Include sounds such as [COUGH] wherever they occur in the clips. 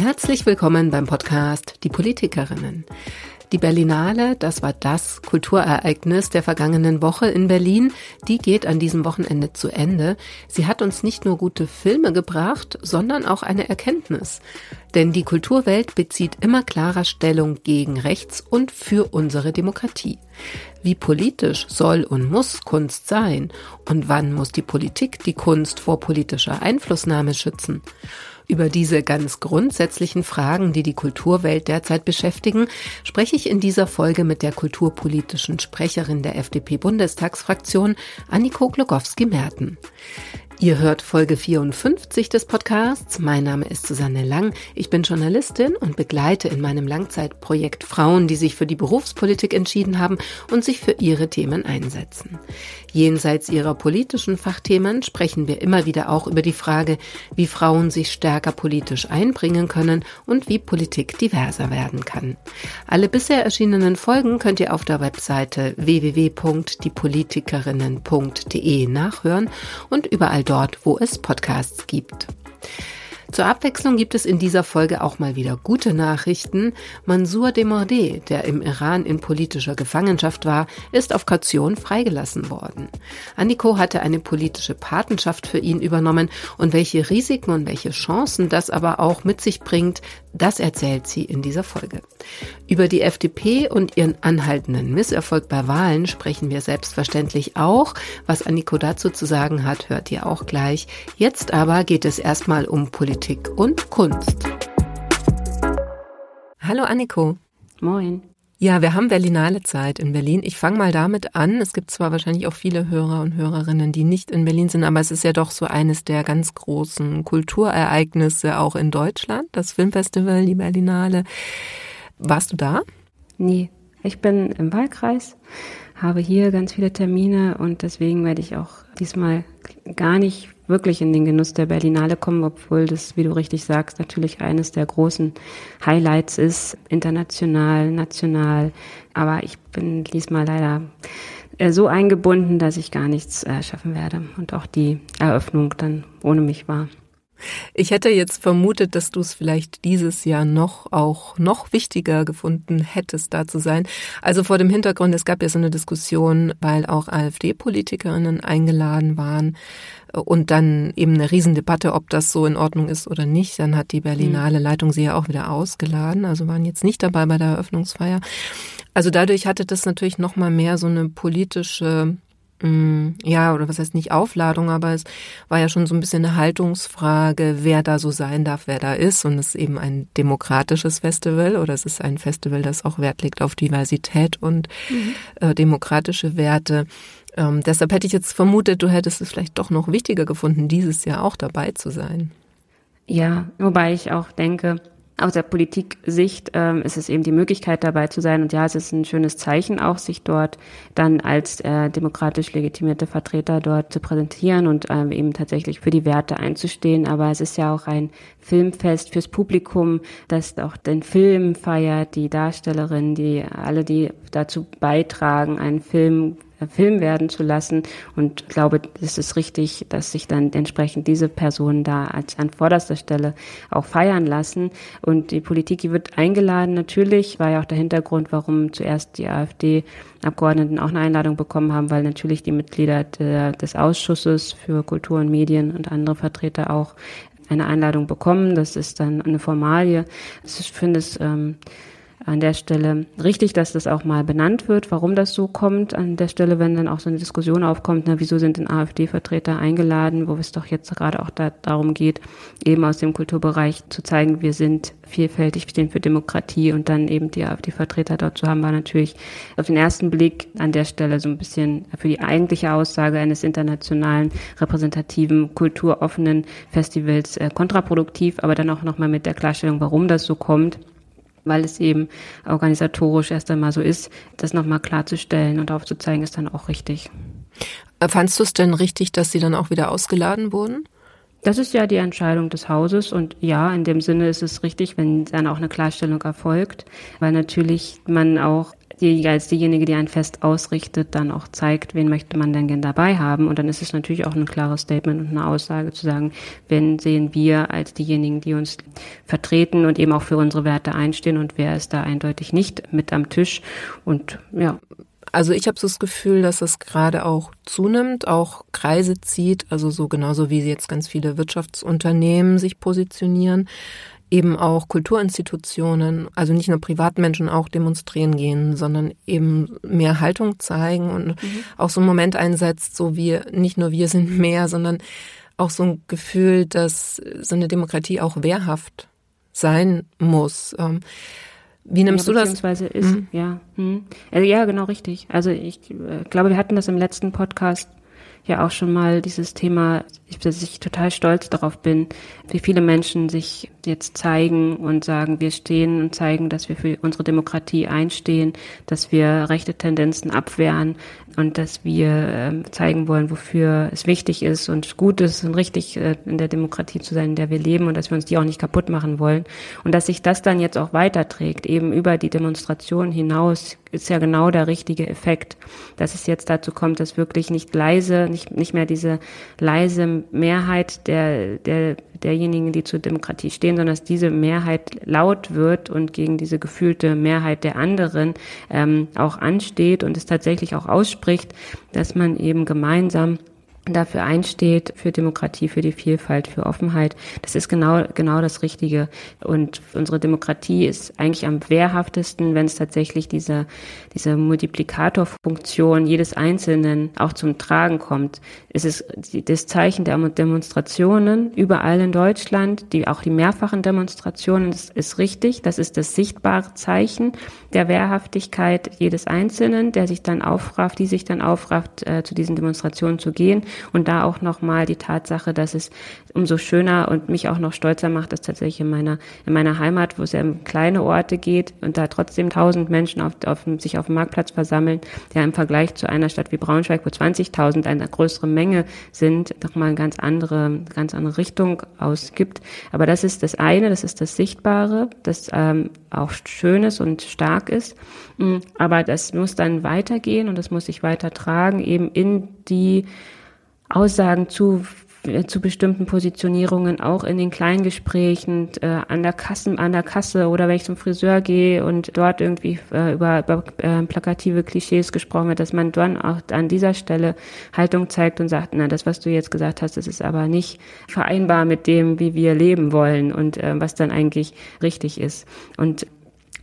Herzlich willkommen beim Podcast Die Politikerinnen. Die Berlinale, das war das Kulturereignis der vergangenen Woche in Berlin, die geht an diesem Wochenende zu Ende. Sie hat uns nicht nur gute Filme gebracht, sondern auch eine Erkenntnis. Denn die Kulturwelt bezieht immer klarer Stellung gegen rechts und für unsere Demokratie. Wie politisch soll und muss Kunst sein? Und wann muss die Politik die Kunst vor politischer Einflussnahme schützen? Über diese ganz grundsätzlichen Fragen, die die Kulturwelt derzeit beschäftigen, spreche ich in dieser Folge mit der kulturpolitischen Sprecherin der FDP-Bundestagsfraktion, Anniko Glogowski-Merten. Ihr hört Folge 54 des Podcasts. Mein Name ist Susanne Lang. Ich bin Journalistin und begleite in meinem Langzeitprojekt Frauen, die sich für die Berufspolitik entschieden haben und sich für ihre Themen einsetzen. Jenseits ihrer politischen Fachthemen sprechen wir immer wieder auch über die Frage, wie Frauen sich stärker politisch einbringen können und wie Politik diverser werden kann. Alle bisher erschienenen Folgen könnt ihr auf der Webseite www.diepolitikerinnen.de nachhören und überall dort, wo es Podcasts gibt. Zur Abwechslung gibt es in dieser Folge auch mal wieder gute Nachrichten. Mansour Demordé, der im Iran in politischer Gefangenschaft war, ist auf Kaution freigelassen worden. Anniko hatte eine politische Patenschaft für ihn übernommen und welche Risiken und welche Chancen das aber auch mit sich bringt, das erzählt sie in dieser Folge. Über die FDP und ihren anhaltenden Misserfolg bei Wahlen sprechen wir selbstverständlich auch. Was Anniko dazu zu sagen hat, hört ihr auch gleich. Jetzt aber geht es erstmal um Politik und Kunst. Hallo Anniko. Moin. Ja, wir haben Berlinale Zeit in Berlin. Ich fange mal damit an. Es gibt zwar wahrscheinlich auch viele Hörer und Hörerinnen, die nicht in Berlin sind, aber es ist ja doch so eines der ganz großen Kulturereignisse auch in Deutschland, das Filmfestival, die Berlinale. Warst du da? Nee, ich bin im Wahlkreis, habe hier ganz viele Termine und deswegen werde ich auch diesmal gar nicht wirklich in den Genuss der Berlinale kommen, obwohl das, wie du richtig sagst, natürlich eines der großen Highlights ist, international, national. Aber ich bin diesmal leider äh, so eingebunden, dass ich gar nichts äh, schaffen werde und auch die Eröffnung dann ohne mich war. Ich hätte jetzt vermutet, dass du es vielleicht dieses Jahr noch auch noch wichtiger gefunden hättest, da zu sein. Also vor dem Hintergrund, es gab ja so eine Diskussion, weil auch AfD-Politikerinnen eingeladen waren und dann eben eine Riesendebatte, ob das so in Ordnung ist oder nicht. Dann hat die Berlinale mhm. Leitung sie ja auch wieder ausgeladen, also waren jetzt nicht dabei bei der Eröffnungsfeier. Also dadurch hatte das natürlich noch mal mehr so eine politische ja, oder was heißt nicht Aufladung, aber es war ja schon so ein bisschen eine Haltungsfrage, wer da so sein darf, wer da ist. Und es ist eben ein demokratisches Festival oder es ist ein Festival, das auch Wert legt auf Diversität und mhm. äh, demokratische Werte. Ähm, deshalb hätte ich jetzt vermutet, du hättest es vielleicht doch noch wichtiger gefunden, dieses Jahr auch dabei zu sein. Ja, wobei ich auch denke, aus der Politik-Sicht ähm, ist es eben die Möglichkeit dabei zu sein. Und ja, es ist ein schönes Zeichen auch, sich dort dann als äh, demokratisch legitimierte Vertreter dort zu präsentieren und ähm, eben tatsächlich für die Werte einzustehen. Aber es ist ja auch ein Filmfest fürs Publikum, das auch den Film feiert, die Darstellerinnen, die alle, die dazu beitragen, einen Film Film werden zu lassen. Und glaube, es ist richtig, dass sich dann entsprechend diese Personen da als an vorderster Stelle auch feiern lassen. Und die Politik, die wird eingeladen. Natürlich war ja auch der Hintergrund, warum zuerst die AfD Abgeordneten auch eine Einladung bekommen haben, weil natürlich die Mitglieder der, des Ausschusses für Kultur und Medien und andere Vertreter auch eine Einladung bekommen. Das ist dann eine Formalie. Ich finde es ähm, an der Stelle richtig, dass das auch mal benannt wird, warum das so kommt. An der Stelle, wenn dann auch so eine Diskussion aufkommt, na, wieso sind denn AfD-Vertreter eingeladen, wo es doch jetzt gerade auch da, darum geht, eben aus dem Kulturbereich zu zeigen, wir sind vielfältig, wir stehen für Demokratie und dann eben die AfD-Vertreter dort zu haben, war natürlich auf den ersten Blick an der Stelle so ein bisschen für die eigentliche Aussage eines internationalen, repräsentativen, kulturoffenen Festivals äh, kontraproduktiv, aber dann auch nochmal mit der Klarstellung, warum das so kommt weil es eben organisatorisch erst einmal so ist, das nochmal klarzustellen und aufzuzeigen, ist dann auch richtig. Fandst du es denn richtig, dass sie dann auch wieder ausgeladen wurden? Das ist ja die Entscheidung des Hauses und ja, in dem Sinne ist es richtig, wenn dann auch eine Klarstellung erfolgt, weil natürlich man auch die, als diejenige, die ein Fest ausrichtet, dann auch zeigt, wen möchte man denn gern dabei haben. Und dann ist es natürlich auch ein klares Statement und eine Aussage zu sagen, wen sehen wir als diejenigen, die uns vertreten und eben auch für unsere Werte einstehen und wer ist da eindeutig nicht mit am Tisch. Und ja, also ich habe so das Gefühl, dass es gerade auch zunimmt, auch Kreise zieht, also so genauso wie jetzt ganz viele Wirtschaftsunternehmen sich positionieren, eben auch Kulturinstitutionen, also nicht nur Privatmenschen auch demonstrieren gehen, sondern eben mehr Haltung zeigen und mhm. auch so einen Moment einsetzt, so wie nicht nur wir sind mehr, sondern auch so ein Gefühl, dass so eine Demokratie auch wehrhaft sein muss. Ähm, wie nimmst ja, du das? Beziehungsweise ist, mhm. ja. Hm. Also, ja, genau richtig. Also ich äh, glaube, wir hatten das im letzten Podcast ja auch schon mal dieses Thema, dass ich total stolz darauf bin, wie viele Menschen sich jetzt zeigen und sagen, wir stehen und zeigen, dass wir für unsere Demokratie einstehen, dass wir rechte Tendenzen abwehren und dass wir ähm, zeigen wollen, wofür es wichtig ist und gut ist und richtig äh, in der Demokratie zu sein, in der wir leben und dass wir uns die auch nicht kaputt machen wollen. Und dass sich das dann jetzt auch weiterträgt, eben über die Demonstration hinaus, ist ja genau der richtige Effekt, dass es jetzt dazu kommt, dass wirklich nicht leise, nicht, nicht mehr diese leise Mehrheit der, der derjenigen, die zur Demokratie stehen, sondern dass diese Mehrheit laut wird und gegen diese gefühlte Mehrheit der anderen ähm, auch ansteht und es tatsächlich auch ausspricht, dass man eben gemeinsam dafür einsteht, für Demokratie, für die Vielfalt, für Offenheit. Das ist genau, genau das Richtige. Und unsere Demokratie ist eigentlich am wehrhaftesten, wenn es tatsächlich diese, diese Multiplikatorfunktion jedes Einzelnen auch zum Tragen kommt. Es ist das Zeichen der Demonstrationen überall in Deutschland, die, auch die mehrfachen Demonstrationen, das ist richtig. Das ist das sichtbare Zeichen der Wehrhaftigkeit jedes Einzelnen, der sich dann aufrafft, die sich dann aufrafft, äh, zu diesen Demonstrationen zu gehen und da auch nochmal die Tatsache, dass es umso schöner und mich auch noch stolzer macht, dass tatsächlich in meiner, in meiner Heimat, wo es ja um kleine Orte geht und da trotzdem tausend Menschen auf, auf, sich auf dem Marktplatz versammeln, ja im Vergleich zu einer Stadt wie Braunschweig, wo 20.000 eine größere Menge sind, nochmal eine ganz andere, ganz andere Richtung ausgibt. Aber das ist das eine, das ist das Sichtbare, das ähm, auch schön ist und stark ist. Mm, aber das muss dann weitergehen und das muss sich weiter tragen, eben in die Aussagen zu äh, zu bestimmten Positionierungen auch in den Kleingesprächen äh, an der Kasse an der Kasse oder wenn ich zum Friseur gehe und dort irgendwie äh, über, über äh, plakative Klischees gesprochen wird, dass man dann auch an dieser Stelle Haltung zeigt und sagt, na das was du jetzt gesagt hast, das ist aber nicht vereinbar mit dem, wie wir leben wollen und äh, was dann eigentlich richtig ist. Und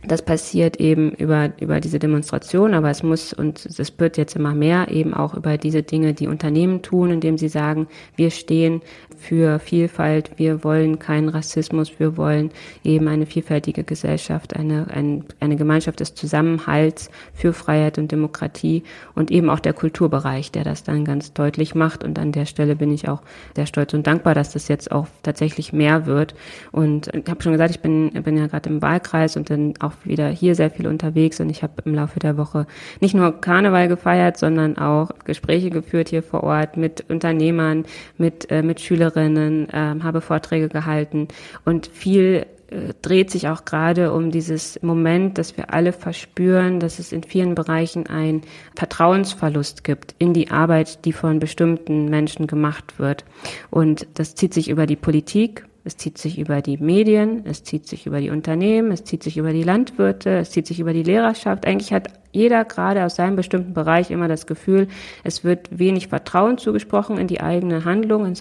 das passiert eben über, über diese Demonstration, aber es muss und es wird jetzt immer mehr eben auch über diese Dinge, die Unternehmen tun, indem sie sagen, wir stehen für Vielfalt, wir wollen keinen Rassismus, wir wollen eben eine vielfältige Gesellschaft, eine, eine, eine Gemeinschaft des Zusammenhalts für Freiheit und Demokratie und eben auch der Kulturbereich, der das dann ganz deutlich macht. Und an der Stelle bin ich auch sehr stolz und dankbar, dass das jetzt auch tatsächlich mehr wird. Und ich habe schon gesagt, ich bin, bin ja gerade im Wahlkreis und dann auch wieder hier sehr viel unterwegs und ich habe im Laufe der Woche nicht nur Karneval gefeiert, sondern auch Gespräche geführt hier vor Ort mit Unternehmern, mit, äh, mit Schülerinnen, äh, habe Vorträge gehalten und viel äh, dreht sich auch gerade um dieses Moment, dass wir alle verspüren, dass es in vielen Bereichen ein Vertrauensverlust gibt in die Arbeit, die von bestimmten Menschen gemacht wird. Und das zieht sich über die Politik, es zieht sich über die Medien, es zieht sich über die Unternehmen, es zieht sich über die Landwirte, es zieht sich über die Lehrerschaft. Eigentlich hat jeder gerade aus seinem bestimmten Bereich immer das Gefühl, es wird wenig Vertrauen zugesprochen in die eigene Handlung, in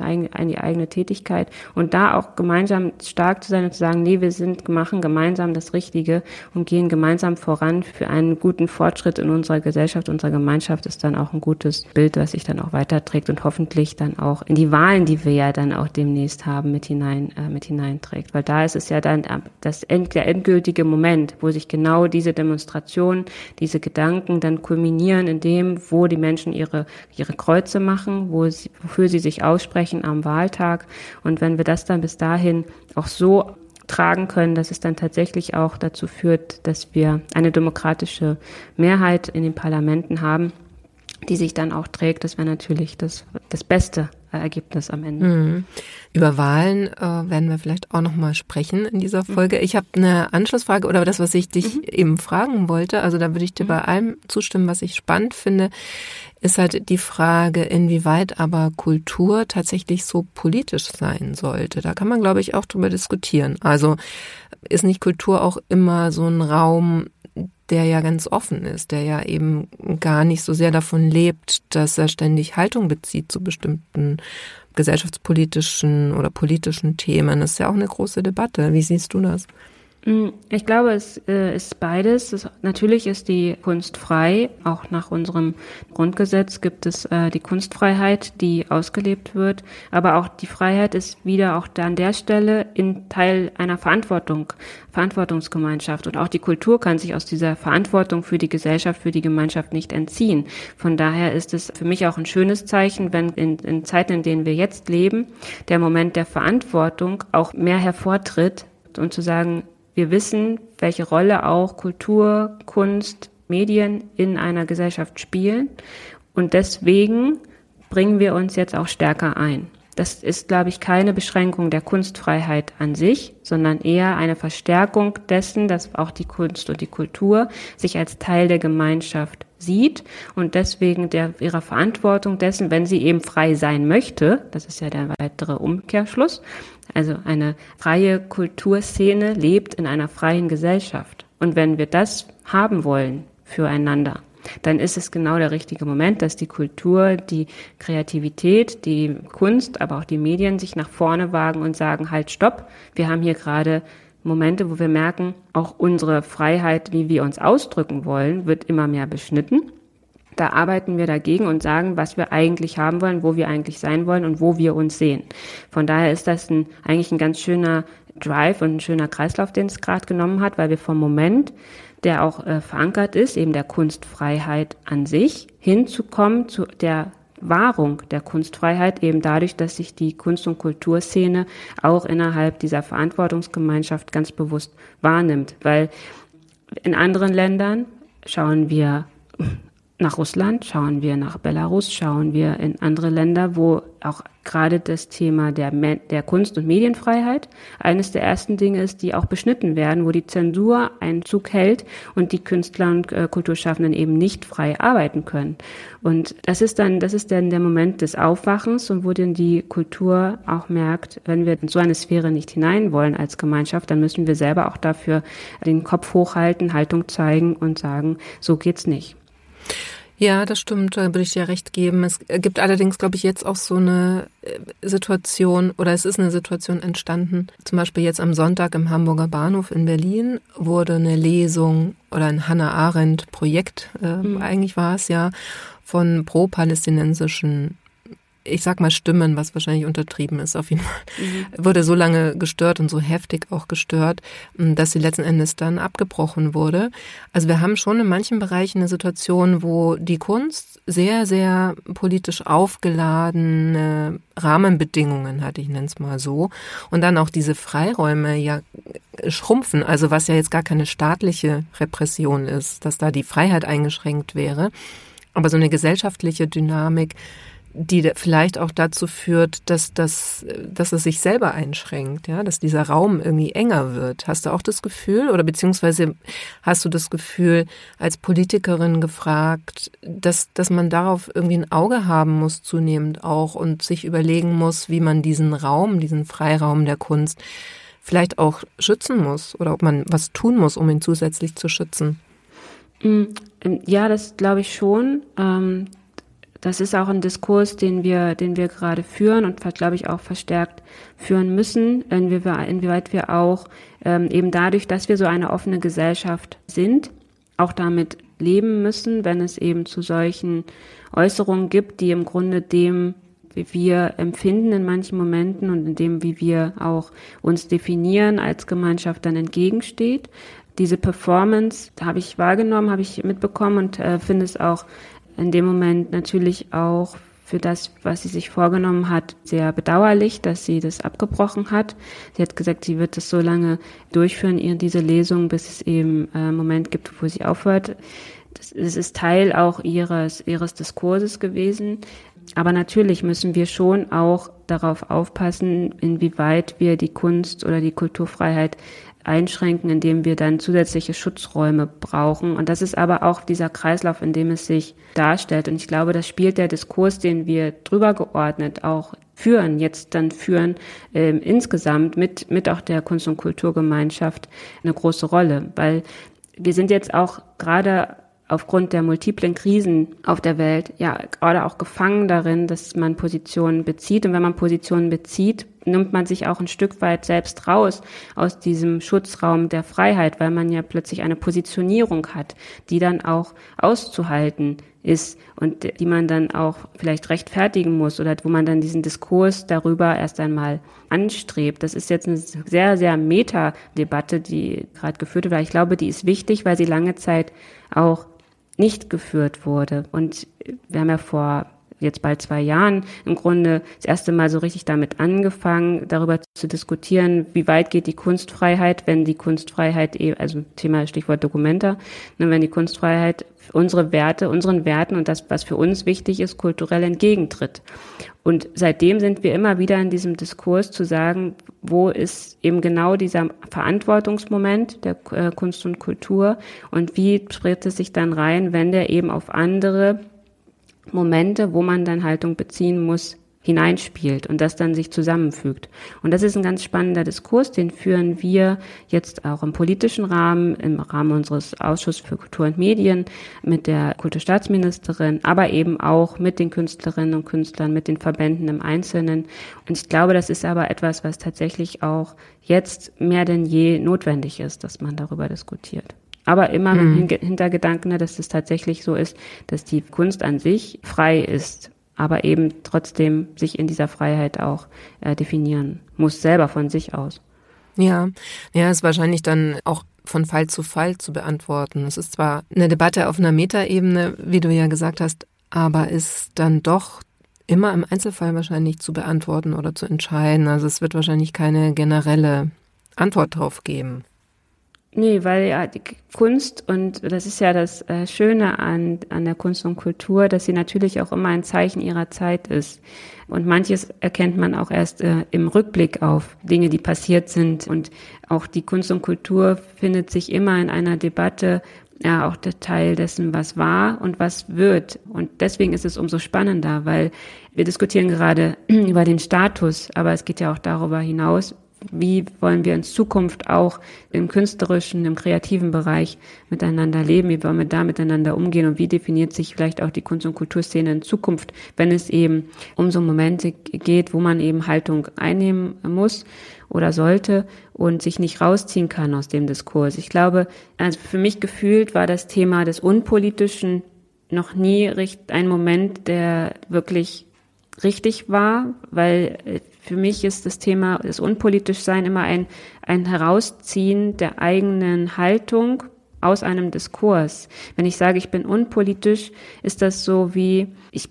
die eigene Tätigkeit und da auch gemeinsam stark zu sein und zu sagen, nee, wir sind, machen gemeinsam das Richtige und gehen gemeinsam voran für einen guten Fortschritt in unserer Gesellschaft, unserer Gemeinschaft ist dann auch ein gutes Bild, was sich dann auch weiterträgt und hoffentlich dann auch in die Wahlen, die wir ja dann auch demnächst haben, mit hinein, äh, mit hineinträgt. Weil da ist es ja dann das, der endgültige Moment, wo sich genau diese Demonstration, diese Gedanken dann kulminieren in dem, wo die Menschen ihre, ihre Kreuze machen, wo sie, wofür sie sich aussprechen am Wahltag. Und wenn wir das dann bis dahin auch so tragen können, dass es dann tatsächlich auch dazu führt, dass wir eine demokratische Mehrheit in den Parlamenten haben, die sich dann auch trägt, das wäre natürlich das, das Beste Ergebnis am Ende. Mhm. Über Wahlen äh, werden wir vielleicht auch noch mal sprechen in dieser Folge. Ich habe eine Anschlussfrage oder das, was ich dich mhm. eben fragen wollte. Also da würde ich dir mhm. bei allem zustimmen, was ich spannend finde, ist halt die Frage, inwieweit aber Kultur tatsächlich so politisch sein sollte. Da kann man, glaube ich, auch drüber diskutieren. Also ist nicht Kultur auch immer so ein Raum, der ja ganz offen ist, der ja eben gar nicht so sehr davon lebt, dass er ständig Haltung bezieht zu bestimmten gesellschaftspolitischen oder politischen Themen. Das ist ja auch eine große Debatte. Wie siehst du das? Mm, ich glaube, es äh, ist beides. Es, natürlich ist die Kunst frei. Auch nach unserem Grundgesetz gibt es äh, die Kunstfreiheit, die ausgelebt wird. Aber auch die Freiheit ist wieder auch da an der Stelle in Teil einer Verantwortung, Verantwortungsgemeinschaft. Und auch die Kultur kann sich aus dieser Verantwortung für die Gesellschaft, für die Gemeinschaft nicht entziehen. Von daher ist es für mich auch ein schönes Zeichen, wenn in, in Zeiten, in denen wir jetzt leben, der Moment der Verantwortung auch mehr hervortritt und zu sagen, wir wissen, welche Rolle auch Kultur, Kunst, Medien in einer Gesellschaft spielen. Und deswegen bringen wir uns jetzt auch stärker ein. Das ist, glaube ich, keine Beschränkung der Kunstfreiheit an sich, sondern eher eine Verstärkung dessen, dass auch die Kunst und die Kultur sich als Teil der Gemeinschaft sieht und deswegen der, ihrer Verantwortung dessen, wenn sie eben frei sein möchte, das ist ja der weitere Umkehrschluss, also eine freie Kulturszene lebt in einer freien Gesellschaft. Und wenn wir das haben wollen füreinander, dann ist es genau der richtige Moment, dass die Kultur, die Kreativität, die Kunst, aber auch die Medien sich nach vorne wagen und sagen, halt, stopp, wir haben hier gerade Momente, wo wir merken, auch unsere Freiheit, wie wir uns ausdrücken wollen, wird immer mehr beschnitten. Da arbeiten wir dagegen und sagen, was wir eigentlich haben wollen, wo wir eigentlich sein wollen und wo wir uns sehen. Von daher ist das ein, eigentlich ein ganz schöner Drive und ein schöner Kreislauf, den es gerade genommen hat, weil wir vom Moment, der auch äh, verankert ist, eben der Kunstfreiheit an sich, hinzukommen zu der Wahrung der Kunstfreiheit eben dadurch, dass sich die Kunst- und Kulturszene auch innerhalb dieser Verantwortungsgemeinschaft ganz bewusst wahrnimmt. Weil in anderen Ländern schauen wir nach Russland, schauen wir nach Belarus, schauen wir in andere Länder, wo auch gerade das Thema der, der Kunst- und Medienfreiheit eines der ersten Dinge ist, die auch beschnitten werden, wo die Zensur Einzug hält und die Künstler und äh, Kulturschaffenden eben nicht frei arbeiten können. Und das ist dann, das ist dann der Moment des Aufwachens und wo dann die Kultur auch merkt, wenn wir in so eine Sphäre nicht hinein wollen als Gemeinschaft, dann müssen wir selber auch dafür den Kopf hochhalten, Haltung zeigen und sagen, so geht's nicht. Ja, das stimmt, da würde ich dir recht geben. Es gibt allerdings, glaube ich, jetzt auch so eine äh, Situation oder es ist eine Situation entstanden. Zum Beispiel jetzt am Sonntag im Hamburger Bahnhof in Berlin wurde eine Lesung oder ein Hannah Arendt Projekt, äh, mhm. eigentlich war es ja, von pro-palästinensischen ich sag mal Stimmen, was wahrscheinlich untertrieben ist, auf jeden Fall, mhm. wurde so lange gestört und so heftig auch gestört, dass sie letzten Endes dann abgebrochen wurde. Also wir haben schon in manchen Bereichen eine Situation, wo die Kunst sehr, sehr politisch aufgeladene Rahmenbedingungen hat, ich nenne es mal so, und dann auch diese Freiräume ja schrumpfen, also was ja jetzt gar keine staatliche Repression ist, dass da die Freiheit eingeschränkt wäre, aber so eine gesellschaftliche Dynamik, die vielleicht auch dazu führt, dass, dass, dass es sich selber einschränkt, ja, dass dieser Raum irgendwie enger wird. Hast du auch das Gefühl oder beziehungsweise hast du das Gefühl als Politikerin gefragt, dass, dass man darauf irgendwie ein Auge haben muss zunehmend auch und sich überlegen muss, wie man diesen Raum, diesen Freiraum der Kunst vielleicht auch schützen muss oder ob man was tun muss, um ihn zusätzlich zu schützen? Mm, ja, das glaube ich schon. Ähm, das ist auch ein Diskurs, den wir, den wir gerade führen und, glaube ich, auch verstärkt führen müssen, inwieweit wir auch ähm, eben dadurch, dass wir so eine offene Gesellschaft sind, auch damit leben müssen, wenn es eben zu solchen Äußerungen gibt, die im Grunde dem, wie wir empfinden in manchen Momenten und in dem, wie wir auch uns definieren als Gemeinschaft dann entgegensteht. Diese Performance habe ich wahrgenommen, habe ich mitbekommen und äh, finde es auch in dem Moment natürlich auch für das, was sie sich vorgenommen hat, sehr bedauerlich, dass sie das abgebrochen hat. Sie hat gesagt, sie wird das so lange durchführen, ihr diese Lesung, bis es eben äh, einen Moment gibt, wo sie aufhört. Das, das ist Teil auch ihres, ihres Diskurses gewesen. aber natürlich müssen wir schon auch darauf aufpassen, inwieweit wir die Kunst oder die Kulturfreiheit einschränken, indem wir dann zusätzliche Schutzräume brauchen. Und das ist aber auch dieser Kreislauf, in dem es sich darstellt. Und ich glaube, das spielt der Diskurs, den wir drüber geordnet auch führen, jetzt dann führen, äh, insgesamt mit, mit auch der Kunst- und Kulturgemeinschaft eine große Rolle. Weil wir sind jetzt auch gerade aufgrund der multiplen Krisen auf der Welt ja gerade auch gefangen darin, dass man Positionen bezieht. Und wenn man Positionen bezieht, nimmt man sich auch ein Stück weit selbst raus aus diesem Schutzraum der Freiheit, weil man ja plötzlich eine Positionierung hat, die dann auch auszuhalten ist und die man dann auch vielleicht rechtfertigen muss oder wo man dann diesen Diskurs darüber erst einmal anstrebt. Das ist jetzt eine sehr, sehr Meta-Debatte, die gerade geführt wird. Ich glaube, die ist wichtig, weil sie lange Zeit auch nicht geführt wurde. Und wir haben ja vor jetzt bald zwei Jahren im Grunde das erste Mal so richtig damit angefangen, darüber zu diskutieren, wie weit geht die Kunstfreiheit, wenn die Kunstfreiheit eben, also Thema Stichwort Dokumenta, ne, wenn die Kunstfreiheit unsere Werte, unseren Werten und das, was für uns wichtig ist, kulturell entgegentritt. Und seitdem sind wir immer wieder in diesem Diskurs zu sagen, wo ist eben genau dieser Verantwortungsmoment der äh, Kunst und Kultur und wie tritt es sich dann rein, wenn der eben auf andere Momente, wo man dann Haltung beziehen muss, hineinspielt und das dann sich zusammenfügt. Und das ist ein ganz spannender Diskurs, den führen wir jetzt auch im politischen Rahmen, im Rahmen unseres Ausschusses für Kultur und Medien mit der Kulturstaatsministerin, aber eben auch mit den Künstlerinnen und Künstlern, mit den Verbänden im Einzelnen. Und ich glaube, das ist aber etwas, was tatsächlich auch jetzt mehr denn je notwendig ist, dass man darüber diskutiert. Aber immer mhm. mit dem Hintergedanken, dass es tatsächlich so ist, dass die Kunst an sich frei ist, aber eben trotzdem sich in dieser Freiheit auch äh, definieren muss, selber von sich aus. Ja, ja, ist wahrscheinlich dann auch von Fall zu Fall zu beantworten. Es ist zwar eine Debatte auf einer Metaebene, wie du ja gesagt hast, aber ist dann doch immer im Einzelfall wahrscheinlich zu beantworten oder zu entscheiden. Also es wird wahrscheinlich keine generelle Antwort drauf geben. Nee, weil ja die Kunst und das ist ja das äh, Schöne an, an der Kunst und Kultur, dass sie natürlich auch immer ein Zeichen ihrer Zeit ist. Und manches erkennt man auch erst äh, im Rückblick auf Dinge, die passiert sind. Und auch die Kunst und Kultur findet sich immer in einer Debatte, ja, auch der Teil dessen, was war und was wird. Und deswegen ist es umso spannender, weil wir diskutieren gerade [CLEARS THROAT] über den Status, aber es geht ja auch darüber hinaus, wie wollen wir in Zukunft auch im künstlerischen, im kreativen Bereich miteinander leben, wie wollen wir da miteinander umgehen und wie definiert sich vielleicht auch die Kunst- und Kulturszene in Zukunft, wenn es eben um so Momente geht, wo man eben Haltung einnehmen muss oder sollte und sich nicht rausziehen kann aus dem Diskurs. Ich glaube, also für mich gefühlt war das Thema des Unpolitischen noch nie ein Moment, der wirklich richtig war, weil äh, für mich ist das Thema des Unpolitischsein immer ein, ein Herausziehen der eigenen Haltung aus einem Diskurs. Wenn ich sage, ich bin unpolitisch, ist das so wie, ich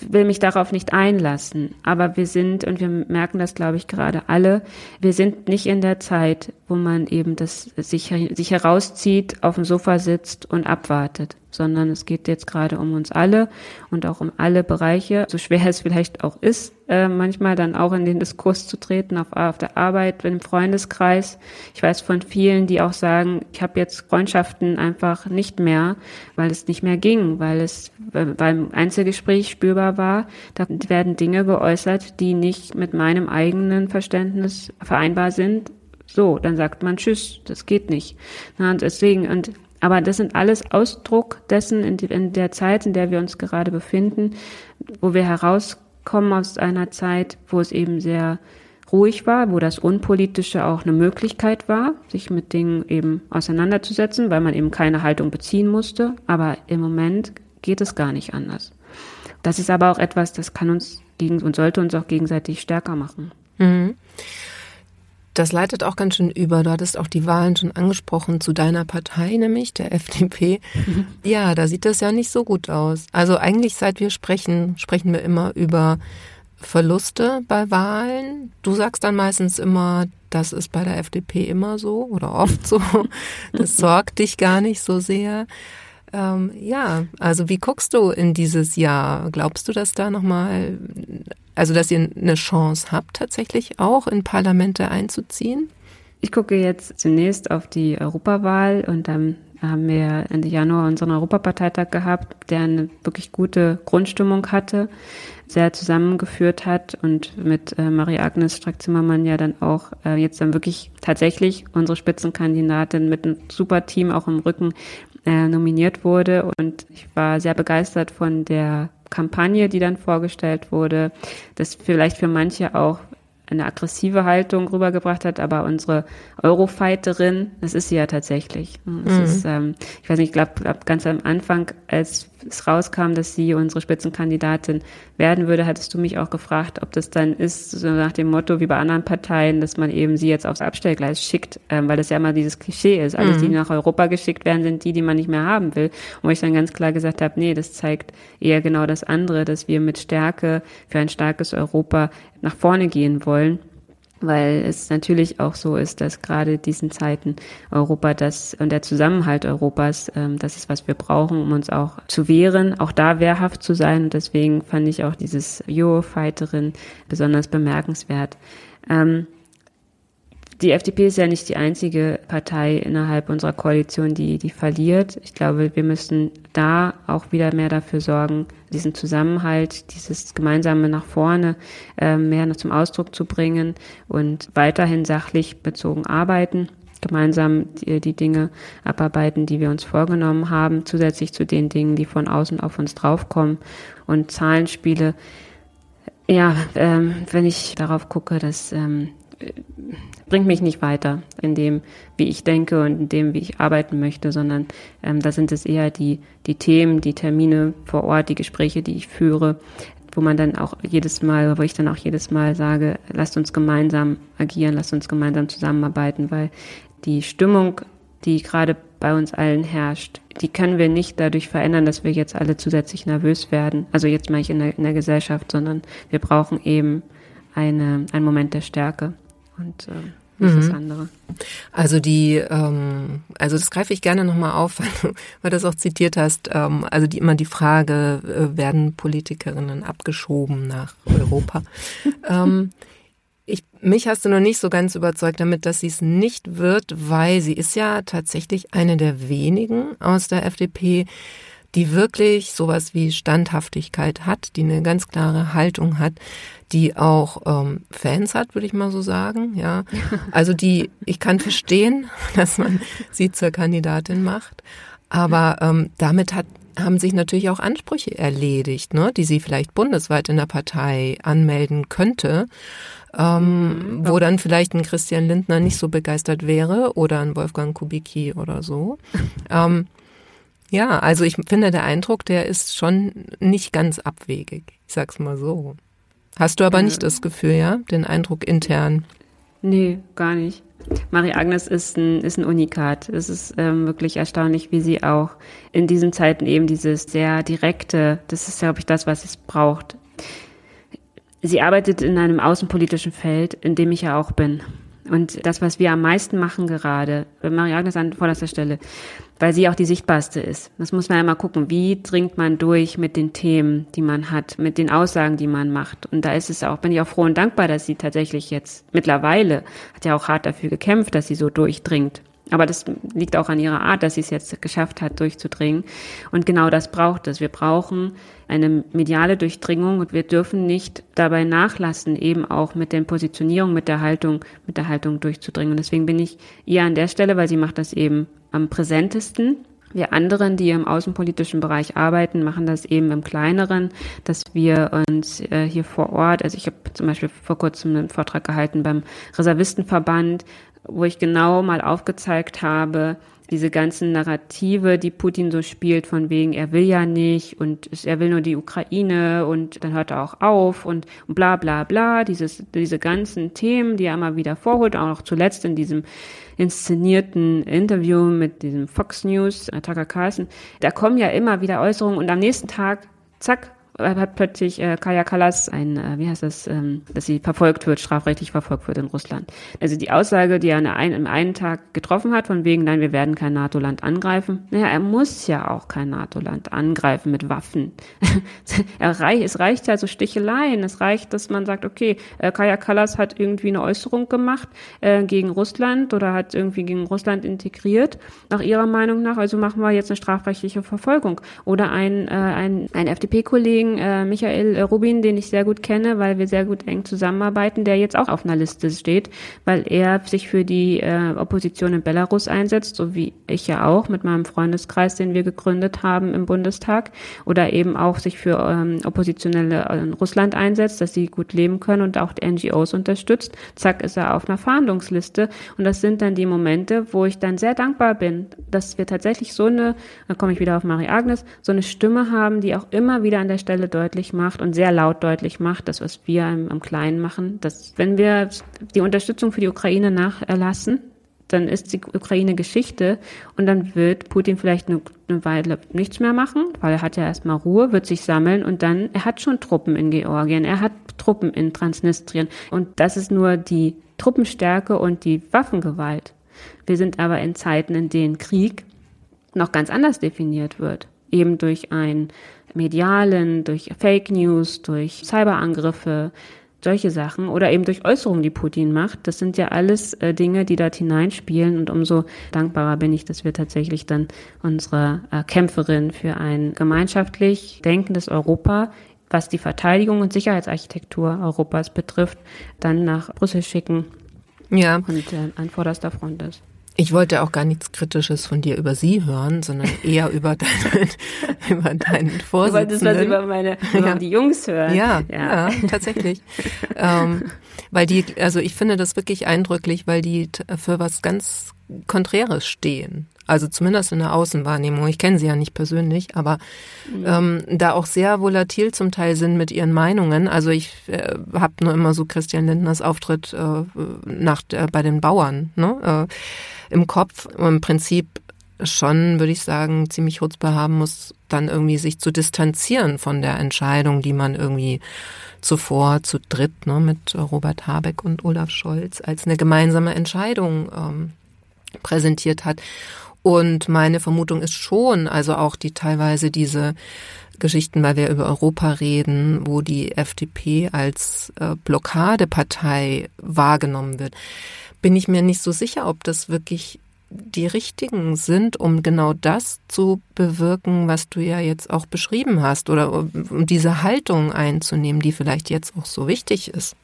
will mich darauf nicht einlassen. Aber wir sind, und wir merken das, glaube ich, gerade alle, wir sind nicht in der Zeit, wo man eben das sich, sich herauszieht, auf dem Sofa sitzt und abwartet sondern es geht jetzt gerade um uns alle und auch um alle Bereiche, so schwer es vielleicht auch ist, äh, manchmal dann auch in den Diskurs zu treten, auf, auf der Arbeit, im Freundeskreis. Ich weiß von vielen, die auch sagen, ich habe jetzt Freundschaften einfach nicht mehr, weil es nicht mehr ging, weil es beim Einzelgespräch spürbar war, da werden Dinge geäußert, die nicht mit meinem eigenen Verständnis vereinbar sind so, dann sagt man Tschüss, das geht nicht. und deswegen, und aber das sind alles Ausdruck dessen in, die, in der Zeit, in der wir uns gerade befinden, wo wir herauskommen aus einer Zeit, wo es eben sehr ruhig war, wo das Unpolitische auch eine Möglichkeit war, sich mit Dingen eben auseinanderzusetzen, weil man eben keine Haltung beziehen musste. Aber im Moment geht es gar nicht anders. Das ist aber auch etwas, das kann uns gegen und sollte uns auch gegenseitig stärker machen. Mhm. Das leitet auch ganz schön über. Du hattest auch die Wahlen schon angesprochen zu deiner Partei, nämlich der [LAUGHS] FDP. Mhm. Ja, da sieht das ja nicht so gut aus. Also eigentlich seit wir sprechen, sprechen wir immer über Verluste bei Wahlen. Du sagst dann meistens immer, das ist bei der FDP immer so oder oft so. [LAUGHS] Das sorgt dich gar nicht so sehr. Ähm, ja, also wie guckst du in dieses Jahr? Glaubst du, dass da nochmal, also dass ihr eine Chance habt, tatsächlich auch in Parlamente einzuziehen? Ich gucke jetzt zunächst auf die Europawahl und dann haben wir Ende Januar unseren Europaparteitag gehabt, der eine wirklich gute Grundstimmung hatte, sehr zusammengeführt hat und mit äh, Marie-Agnes Strack-Zimmermann ja dann auch äh, jetzt dann wirklich tatsächlich unsere Spitzenkandidatin mit einem super Team auch im Rücken äh, nominiert wurde. Und ich war sehr begeistert von der Kampagne, die dann vorgestellt wurde, das vielleicht für manche auch eine aggressive Haltung rübergebracht hat, aber unsere Eurofighterin, das ist sie ja tatsächlich. Mhm. ist, ähm, ich weiß nicht, ich glaube glaub, ganz am Anfang, als es rauskam, dass sie unsere Spitzenkandidatin werden würde, hattest du mich auch gefragt, ob das dann ist, so nach dem Motto wie bei anderen Parteien, dass man eben sie jetzt aufs Abstellgleis schickt, ähm, weil das ja immer dieses Klischee ist. Alles, mhm. die nach Europa geschickt werden, sind die, die man nicht mehr haben will. Und wo ich dann ganz klar gesagt habe, nee, das zeigt eher genau das andere, dass wir mit Stärke für ein starkes Europa nach vorne gehen wollen weil es natürlich auch so ist, dass gerade diesen Zeiten Europa das und der Zusammenhalt Europas, ähm, das ist, was wir brauchen, um uns auch zu wehren, auch da wehrhaft zu sein. Und deswegen fand ich auch dieses Eurofighterin besonders bemerkenswert. Ähm, die FDP ist ja nicht die einzige Partei innerhalb unserer Koalition, die, die verliert. Ich glaube, wir müssen da auch wieder mehr dafür sorgen, diesen Zusammenhalt, dieses gemeinsame nach vorne äh, mehr noch zum Ausdruck zu bringen und weiterhin sachlich bezogen arbeiten gemeinsam die, die Dinge abarbeiten, die wir uns vorgenommen haben, zusätzlich zu den Dingen, die von außen auf uns draufkommen. Und Zahlenspiele, ja, ähm, wenn ich darauf gucke, dass ähm, bringt mich nicht weiter in dem, wie ich denke und in dem, wie ich arbeiten möchte, sondern ähm, da sind es eher die, die Themen, die Termine vor Ort, die Gespräche, die ich führe, wo man dann auch jedes Mal, wo ich dann auch jedes Mal sage, lasst uns gemeinsam agieren, lasst uns gemeinsam zusammenarbeiten, weil die Stimmung, die gerade bei uns allen herrscht, die können wir nicht dadurch verändern, dass wir jetzt alle zusätzlich nervös werden. Also jetzt meine ich in der, in der Gesellschaft, sondern wir brauchen eben eine, einen Moment der Stärke und äh, nicht mhm. das andere. Also die, ähm, also das greife ich gerne nochmal auf, [LAUGHS] weil du, weil du das auch zitiert hast. Ähm, also die immer die Frage, äh, werden Politikerinnen abgeschoben nach Europa? [LAUGHS] ähm, ich, mich hast du noch nicht so ganz überzeugt damit, dass sie es nicht wird, weil sie ist ja tatsächlich eine der wenigen aus der FDP, die wirklich sowas wie Standhaftigkeit hat, die eine ganz klare Haltung hat, die auch ähm, Fans hat, würde ich mal so sagen. Ja, also die ich kann verstehen, [LAUGHS] dass man sie zur Kandidatin macht, aber ähm, damit hat haben sich natürlich auch Ansprüche erledigt, ne, die sie vielleicht bundesweit in der Partei anmelden könnte, ähm, mhm, wo dann vielleicht ein Christian Lindner nicht so begeistert wäre oder ein Wolfgang Kubicki oder so. [LAUGHS] ähm, ja, also ich finde, der Eindruck, der ist schon nicht ganz abwegig. Ich sag's mal so. Hast du aber äh, nicht das Gefühl, ja? Den Eindruck intern? Nee, gar nicht. Marie-Agnes ist ein, ist ein Unikat. Es ist ähm, wirklich erstaunlich, wie sie auch in diesen Zeiten eben dieses sehr direkte, das ist, glaube ich, das, was es braucht. Sie arbeitet in einem außenpolitischen Feld, in dem ich ja auch bin. Und das, was wir am meisten machen gerade, Marie-Agnes an vorderster Stelle, weil sie auch die sichtbarste ist. Das muss man ja mal gucken, wie dringt man durch mit den Themen, die man hat, mit den Aussagen, die man macht. Und da ist es auch, bin ich auch froh und dankbar, dass sie tatsächlich jetzt mittlerweile, hat ja auch hart dafür gekämpft, dass sie so durchdringt. Aber das liegt auch an ihrer Art, dass sie es jetzt geschafft hat, durchzudringen. Und genau das braucht es. Wir brauchen eine mediale Durchdringung und wir dürfen nicht dabei nachlassen, eben auch mit den Positionierungen, mit der Haltung, mit der Haltung durchzudringen. Und deswegen bin ich eher an der Stelle, weil sie macht das eben am präsentesten. Wir anderen, die im außenpolitischen Bereich arbeiten, machen das eben im kleineren, dass wir uns äh, hier vor Ort, also ich habe zum Beispiel vor kurzem einen Vortrag gehalten beim Reservistenverband, wo ich genau mal aufgezeigt habe, diese ganzen Narrative, die Putin so spielt, von wegen, er will ja nicht und er will nur die Ukraine und dann hört er auch auf und bla bla bla, dieses, diese ganzen Themen, die er immer wieder vorholt, auch noch zuletzt in diesem inszenierten Interview mit diesem Fox News, Tucker Carlson, da kommen ja immer wieder Äußerungen und am nächsten Tag, zack, hat plötzlich äh, Kaya Kallas ein, äh, wie heißt das, ähm, dass sie verfolgt wird, strafrechtlich verfolgt wird in Russland. Also die Aussage, die er einem, im einen Tag getroffen hat, von wegen, nein, wir werden kein NATO-Land angreifen. Naja, er muss ja auch kein NATO-Land angreifen mit Waffen. [LAUGHS] er reich, es reicht ja so Sticheleien. Es reicht, dass man sagt, okay, äh, Kaya Kallas hat irgendwie eine Äußerung gemacht äh, gegen Russland oder hat irgendwie gegen Russland integriert, nach ihrer Meinung nach. Also machen wir jetzt eine strafrechtliche Verfolgung. Oder ein, äh, ein, ein FDP-Kollegen, äh, Michael Rubin, den ich sehr gut kenne, weil wir sehr gut eng zusammenarbeiten, der jetzt auch auf einer Liste steht, weil er sich für die äh, Opposition in Belarus einsetzt, so wie ich ja auch mit meinem Freundeskreis, den wir gegründet haben im Bundestag, oder eben auch sich für ähm, Oppositionelle in Russland einsetzt, dass sie gut leben können und auch die NGOs unterstützt. Zack, ist er auf einer Verhandlungsliste. Und das sind dann die Momente, wo ich dann sehr dankbar bin, dass wir tatsächlich so eine, da komme ich wieder auf Marie Agnes, so eine Stimme haben, die auch immer wieder an der Stelle deutlich macht und sehr laut deutlich macht, das, was wir im, im Kleinen machen, dass wenn wir die Unterstützung für die Ukraine nacherlassen, dann ist die Ukraine Geschichte und dann wird Putin vielleicht eine, eine, Weile nichts mehr machen, weil er hat ja erstmal Ruhe, wird sich sammeln und dann, er hat schon Truppen in Georgien, er hat Truppen in Transnistrien und das ist nur die Truppenstärke und die Waffengewalt. Wir sind aber in Zeiten, in denen Krieg noch ganz anders definiert wird, eben durch einen medialen, durch Fake News, durch Cyberangriffe, solche Sachen oder eben durch Äußerungen, die Putin macht. Das sind ja alles äh, Dinge, die dort hineinspielen und umso dankbarer bin ich, dass wir tatsächlich dann unsere äh, Kämpferin für ein gemeinschaftlich denkendes Europa was die Verteidigung und Sicherheitsarchitektur Europas betrifft, dann nach Brüssel schicken ja. und äh, an vorderster Front ist. Ich wollte auch gar nichts Kritisches von dir über sie hören, sondern [LAUGHS] eher über deinen, [LAUGHS] über deinen Vorsitzenden. Du wolltest was über meine, [LAUGHS] über ja. die Jungs hören. Ja, ja, ja tatsächlich. ähm, weil die, also ich finde das wirklich eindrücklich, weil die für was ganz Konträres stehen. Also zumindest in der Außenwahrnehmung. Ich kenne sie ja nicht persönlich, aber ähm, da auch sehr volatil zum Teil sind mit ihren Meinungen. Also ich äh, habe nur immer so Christian Lindners Auftritt äh, nach, äh, bei den Bauern ne, äh, im Kopf. Im Prinzip schon, würde ich sagen, ziemlich Chutzpe haben muss, dann irgendwie sich zu distanzieren von der Entscheidung, die man irgendwie zuvor zu dritt ne, mit Robert Habeck und Olaf Scholz als eine gemeinsame Entscheidung ähm, präsentiert hat. Und meine Vermutung ist schon, also auch die teilweise diese Geschichten, weil wir über Europa reden, wo die FDP als äh, Blockadepartei wahrgenommen wird, bin ich mir nicht so sicher, ob das wirklich die richtigen sind, um genau das zu bewirken, was du ja jetzt auch beschrieben hast, oder um diese Haltung einzunehmen, die vielleicht jetzt auch so wichtig ist.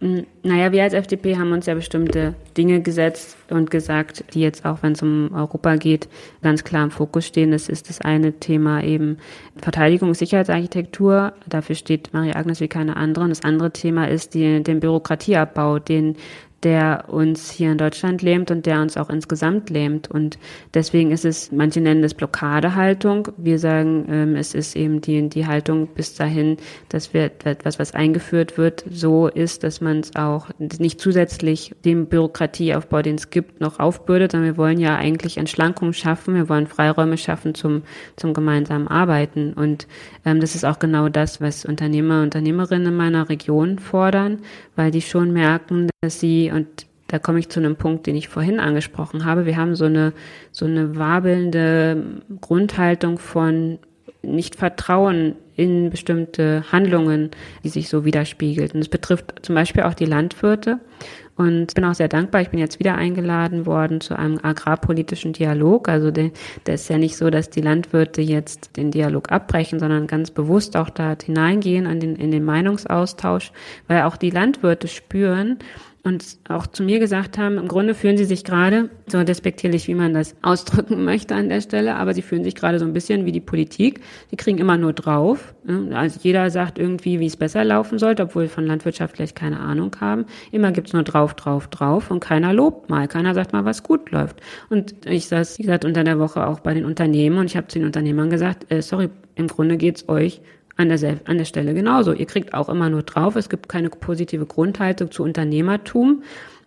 Naja, wir als FDP haben uns ja bestimmte Dinge gesetzt und gesagt, die jetzt auch, wenn es um Europa geht, ganz klar im Fokus stehen. Das ist das eine Thema eben Verteidigung, Sicherheitsarchitektur. Dafür steht Maria Agnes wie keine andere. Und das andere Thema ist die, den Bürokratieabbau, den der uns hier in Deutschland lähmt und der uns auch insgesamt lähmt. Und deswegen ist es, manche nennen es Blockadehaltung. Wir sagen, ähm, es ist eben die, die Haltung bis dahin, dass wir etwas, was eingeführt wird, so ist, dass man es auch nicht zusätzlich dem Bürokratieaufbau, den es gibt, noch aufbürdet, sondern wir wollen ja eigentlich Entschlankung schaffen. Wir wollen Freiräume schaffen zum, zum gemeinsamen Arbeiten. Und ähm, das ist auch genau das, was Unternehmer, Unternehmerinnen in meiner Region fordern, weil die schon merken, dass sie, und da komme ich zu einem Punkt, den ich vorhin angesprochen habe, wir haben so eine, so eine wabelnde Grundhaltung von nicht Vertrauen in bestimmte Handlungen, die sich so widerspiegelt. Und es betrifft zum Beispiel auch die Landwirte. Und bin auch sehr dankbar. Ich bin jetzt wieder eingeladen worden zu einem agrarpolitischen Dialog. Also der ist ja nicht so, dass die Landwirte jetzt den Dialog abbrechen, sondern ganz bewusst auch da hineingehen in den, in den Meinungsaustausch, weil auch die Landwirte spüren, und auch zu mir gesagt haben, im Grunde fühlen sie sich gerade, so despektierlich, wie man das ausdrücken [LAUGHS] möchte an der Stelle, aber sie fühlen sich gerade so ein bisschen wie die Politik. Sie kriegen immer nur drauf. Also jeder sagt irgendwie, wie es besser laufen sollte, obwohl wir von Landwirtschaft vielleicht keine Ahnung haben. Immer gibt's nur drauf, drauf, drauf und keiner lobt mal, keiner sagt mal, was gut läuft. Und ich saß, wie gesagt, unter der Woche auch bei den Unternehmen und ich habe zu den Unternehmern gesagt, äh, sorry, im Grunde geht's euch an der, an der Stelle genauso. Ihr kriegt auch immer nur drauf. Es gibt keine positive Grundhaltung zu Unternehmertum.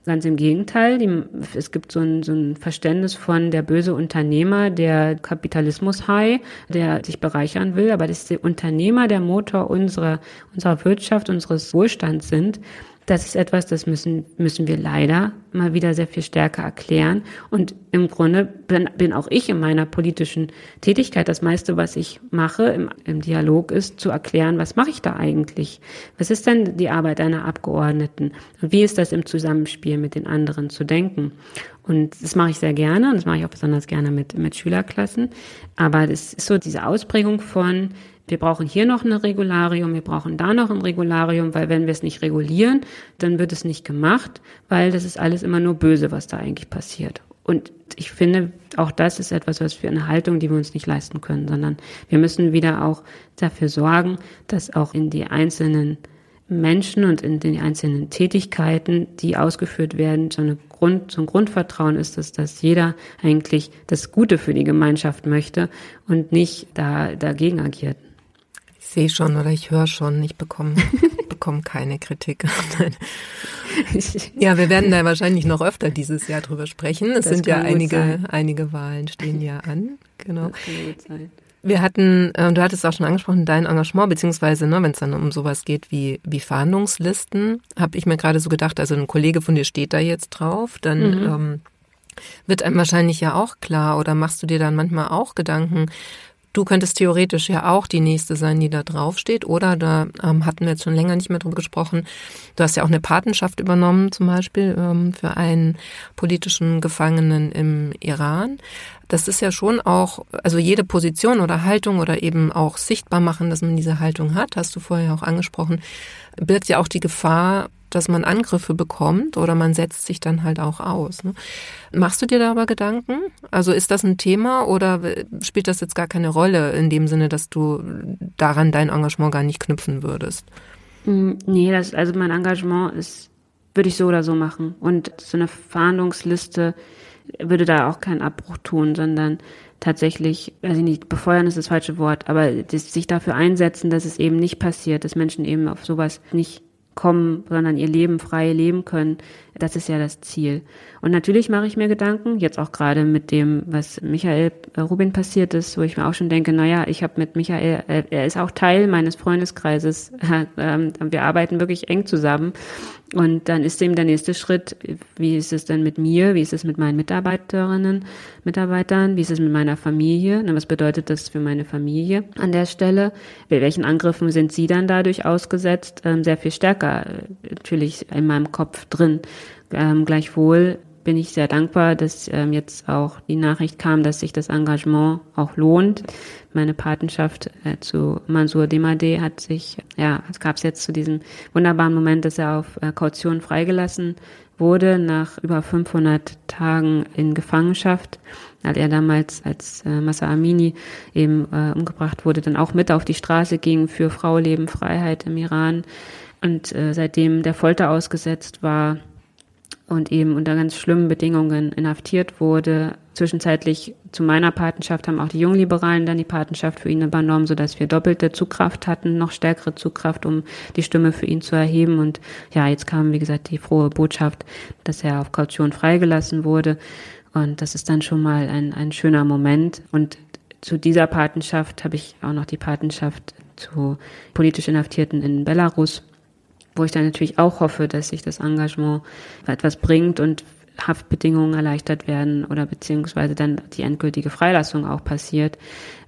Ganz im Gegenteil, die, es gibt so ein, so ein Verständnis von der böse Unternehmer, der Kapitalismus-High, der sich bereichern will, aber dass die Unternehmer der Motor unserer, unserer Wirtschaft, unseres Wohlstands sind das ist etwas, das müssen, müssen wir leider mal wieder sehr viel stärker erklären. Und im Grunde bin, bin auch ich in meiner politischen Tätigkeit, das meiste, was ich mache im, im Dialog, ist zu erklären, was mache ich da eigentlich? Was ist denn die Arbeit einer Abgeordneten? Und wie ist das im Zusammenspiel mit den anderen zu denken? Und das mache ich sehr gerne und das mache ich auch besonders gerne mit, mit Schülerklassen. Aber das ist so diese Ausprägung von, wir brauchen hier noch ein Regularium, wir brauchen da noch ein Regularium, weil wenn wir es nicht regulieren, dann wird es nicht gemacht, weil das ist alles immer nur böse, was da eigentlich passiert. Und ich finde, auch das ist etwas, was für eine Haltung, die wir uns nicht leisten können, sondern wir müssen wieder auch dafür sorgen, dass auch in die einzelnen Menschen und in den einzelnen Tätigkeiten, die ausgeführt werden, so, eine Grund, so ein Grundvertrauen ist, dass, dass jeder eigentlich das Gute für die Gemeinschaft möchte und nicht da, dagegen agiert sehe schon oder ich höre schon, ich bekomme, [LAUGHS] bekomme keine Kritik. [LAUGHS] [LAUGHS] ja, wir werden da wahrscheinlich noch öfter dieses Jahr drüber sprechen. Es das sind ja einige, einige Wahlen stehen ja an. Genau. Wir hatten, äh, du hattest auch schon angesprochen, dein Engagement, beziehungsweise, ne, wenn es dann um sowas geht wie, wie Fahndungslisten, habe ich mir gerade so gedacht, also ein Kollege von dir steht da jetzt drauf, dann mhm. ähm, wird einem wahrscheinlich ja auch klar oder machst du dir dann manchmal auch Gedanken, Du könntest theoretisch ja auch die nächste sein, die da draufsteht. Oder da ähm, hatten wir jetzt schon länger nicht mehr drüber gesprochen. Du hast ja auch eine Patenschaft übernommen, zum Beispiel ähm, für einen politischen Gefangenen im Iran. Das ist ja schon auch, also jede Position oder Haltung oder eben auch sichtbar machen, dass man diese Haltung hat, hast du vorher auch angesprochen, birgt ja auch die Gefahr, dass man Angriffe bekommt oder man setzt sich dann halt auch aus. Ne? Machst du dir darüber Gedanken? Also ist das ein Thema oder spielt das jetzt gar keine Rolle in dem Sinne, dass du daran dein Engagement gar nicht knüpfen würdest? Mm, nee, das, also mein Engagement ist, würde ich so oder so machen. Und so eine Fahndungsliste würde da auch keinen Abbruch tun, sondern tatsächlich, weiß ich nicht, befeuern ist das falsche Wort, aber sich dafür einsetzen, dass es eben nicht passiert, dass Menschen eben auf sowas nicht kommen, sondern ihr Leben frei leben können. Das ist ja das Ziel. Und natürlich mache ich mir Gedanken, jetzt auch gerade mit dem, was Michael äh, Rubin passiert ist, wo ich mir auch schon denke, naja, ich habe mit Michael, äh, er ist auch Teil meines Freundeskreises. [LAUGHS] Ähm, wir arbeiten wirklich eng zusammen. Und dann ist eben der nächste Schritt, wie ist es denn mit mir, wie ist es mit meinen Mitarbeiterinnen, Mitarbeitern, wie ist es mit meiner Familie, was bedeutet das für meine Familie an der Stelle, welchen Angriffen sind sie dann dadurch ausgesetzt, ähm, sehr viel stärker äh, natürlich in meinem Kopf drin. Ähm, gleichwohl bin ich sehr dankbar, dass ähm, jetzt auch die Nachricht kam, dass sich das Engagement auch lohnt. Meine Patenschaft äh, zu Mansour Demade hat sich, ja, es gab es jetzt zu diesem wunderbaren Moment, dass er auf äh, Kaution freigelassen wurde nach über 500 Tagen in Gefangenschaft, als er damals als äh, Massa Amini eben äh, umgebracht wurde, dann auch mit auf die Straße ging für Frau, Leben, Freiheit im Iran und äh, seitdem der Folter ausgesetzt war, und eben unter ganz schlimmen Bedingungen inhaftiert wurde. Zwischenzeitlich zu meiner Patenschaft haben auch die Jungliberalen dann die Patenschaft für ihn übernommen, sodass wir doppelte Zugkraft hatten, noch stärkere Zugkraft, um die Stimme für ihn zu erheben. Und ja, jetzt kam, wie gesagt, die frohe Botschaft, dass er auf Kaution freigelassen wurde. Und das ist dann schon mal ein, ein schöner Moment. Und zu dieser Patenschaft habe ich auch noch die Patenschaft zu politisch Inhaftierten in Belarus wo ich dann natürlich auch hoffe, dass sich das Engagement etwas bringt und Haftbedingungen erleichtert werden oder beziehungsweise dann die endgültige Freilassung auch passiert.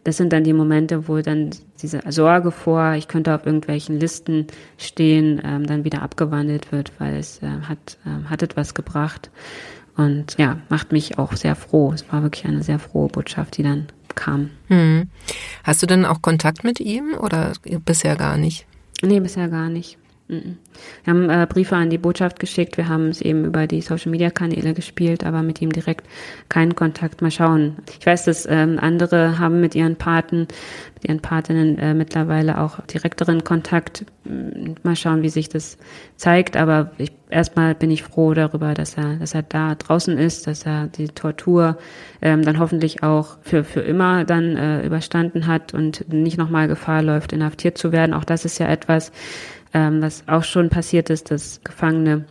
Das sind dann die Momente, wo dann diese Sorge vor, ich könnte auf irgendwelchen Listen stehen, ähm, dann wieder abgewandelt wird, weil es äh, hat, äh, hat etwas gebracht. Und ja, macht mich auch sehr froh. Es war wirklich eine sehr frohe Botschaft, die dann kam. Hm. Hast du denn auch Kontakt mit ihm oder bisher gar nicht? Nee, bisher gar nicht. Wir haben äh, Briefe an die Botschaft geschickt, wir haben es eben über die Social Media Kanäle gespielt, aber mit ihm direkt keinen Kontakt. Mal schauen. Ich weiß, dass ähm, andere haben mit ihren Paten, mit ihren Patinnen äh, mittlerweile auch direkteren Kontakt. Mal schauen, wie sich das zeigt. Aber ich, erstmal bin ich froh darüber, dass er, dass er da draußen ist, dass er die Tortur ähm, dann hoffentlich auch für, für immer dann äh, überstanden hat und nicht nochmal Gefahr läuft, inhaftiert zu werden. Auch das ist ja etwas, ähm, was auch schon passiert ist, dass Gefangene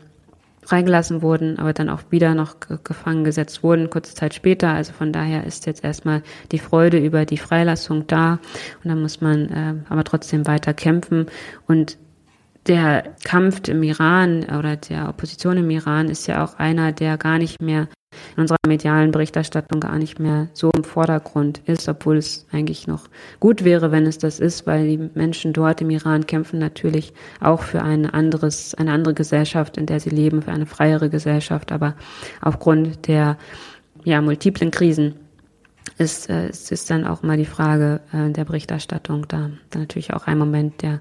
freigelassen wurden, aber dann auch wieder noch gefangen gesetzt wurden, kurze Zeit später. Also von daher ist jetzt erstmal die Freude über die Freilassung da und dann muss man äh, aber trotzdem weiter kämpfen und der Kampf im Iran oder der Opposition im Iran ist ja auch einer, der gar nicht mehr in unserer medialen Berichterstattung gar nicht mehr so im Vordergrund ist, obwohl es eigentlich noch gut wäre, wenn es das ist, weil die Menschen dort im Iran kämpfen natürlich auch für ein anderes, eine andere Gesellschaft, in der sie leben, für eine freiere Gesellschaft, aber aufgrund der ja, multiplen Krisen ist, äh, ist, ist dann auch mal die Frage äh, der Berichterstattung da. Dann natürlich auch ein Moment der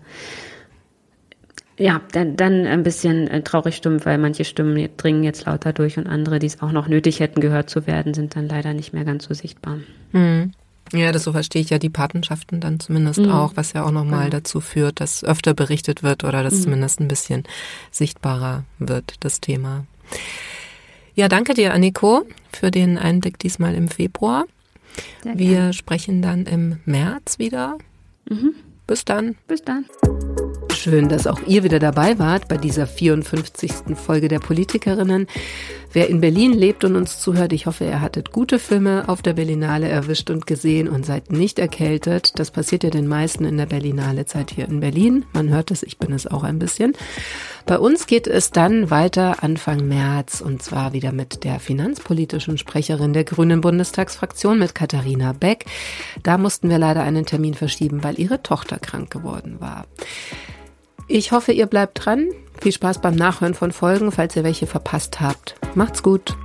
ja, dann, dann ein bisschen äh, traurig stimmt, weil manche Stimmen dringen jetzt lauter durch und andere, die es auch noch nötig hätten, gehört zu werden, sind dann leider nicht mehr ganz so sichtbar. Mhm. Ja, das so verstehe ich ja die Patenschaften dann zumindest mhm. auch, was ja auch nochmal ja. dazu führt, dass öfter berichtet wird oder dass mhm. zumindest ein bisschen sichtbarer wird, das Thema. Ja, danke dir, Anniko, für den Einblick diesmal im Februar. Wir sprechen dann im März wieder. Mhm. Bis dann. Bis dann. Schön, dass auch ihr wieder dabei wart bei dieser 54. Folge der Politikerinnen. Wer in Berlin lebt und uns zuhört, ich hoffe, ihr hattet gute Filme auf der Berlinale erwischt und gesehen und seid nicht erkältet. Das passiert ja den meisten in der Berlinale Zeit hier in Berlin. Man hört es, ich bin es auch ein bisschen. Bei uns geht es dann weiter Anfang März und zwar wieder mit der finanzpolitischen Sprecherin der Grünen Bundestagsfraktion mit Katharina Beck. Da mussten wir leider einen Termin verschieben, weil ihre Tochter krank geworden war. Ich hoffe, ihr bleibt dran. Viel Spaß beim Nachhören von Folgen, falls ihr welche verpasst habt. Macht's gut.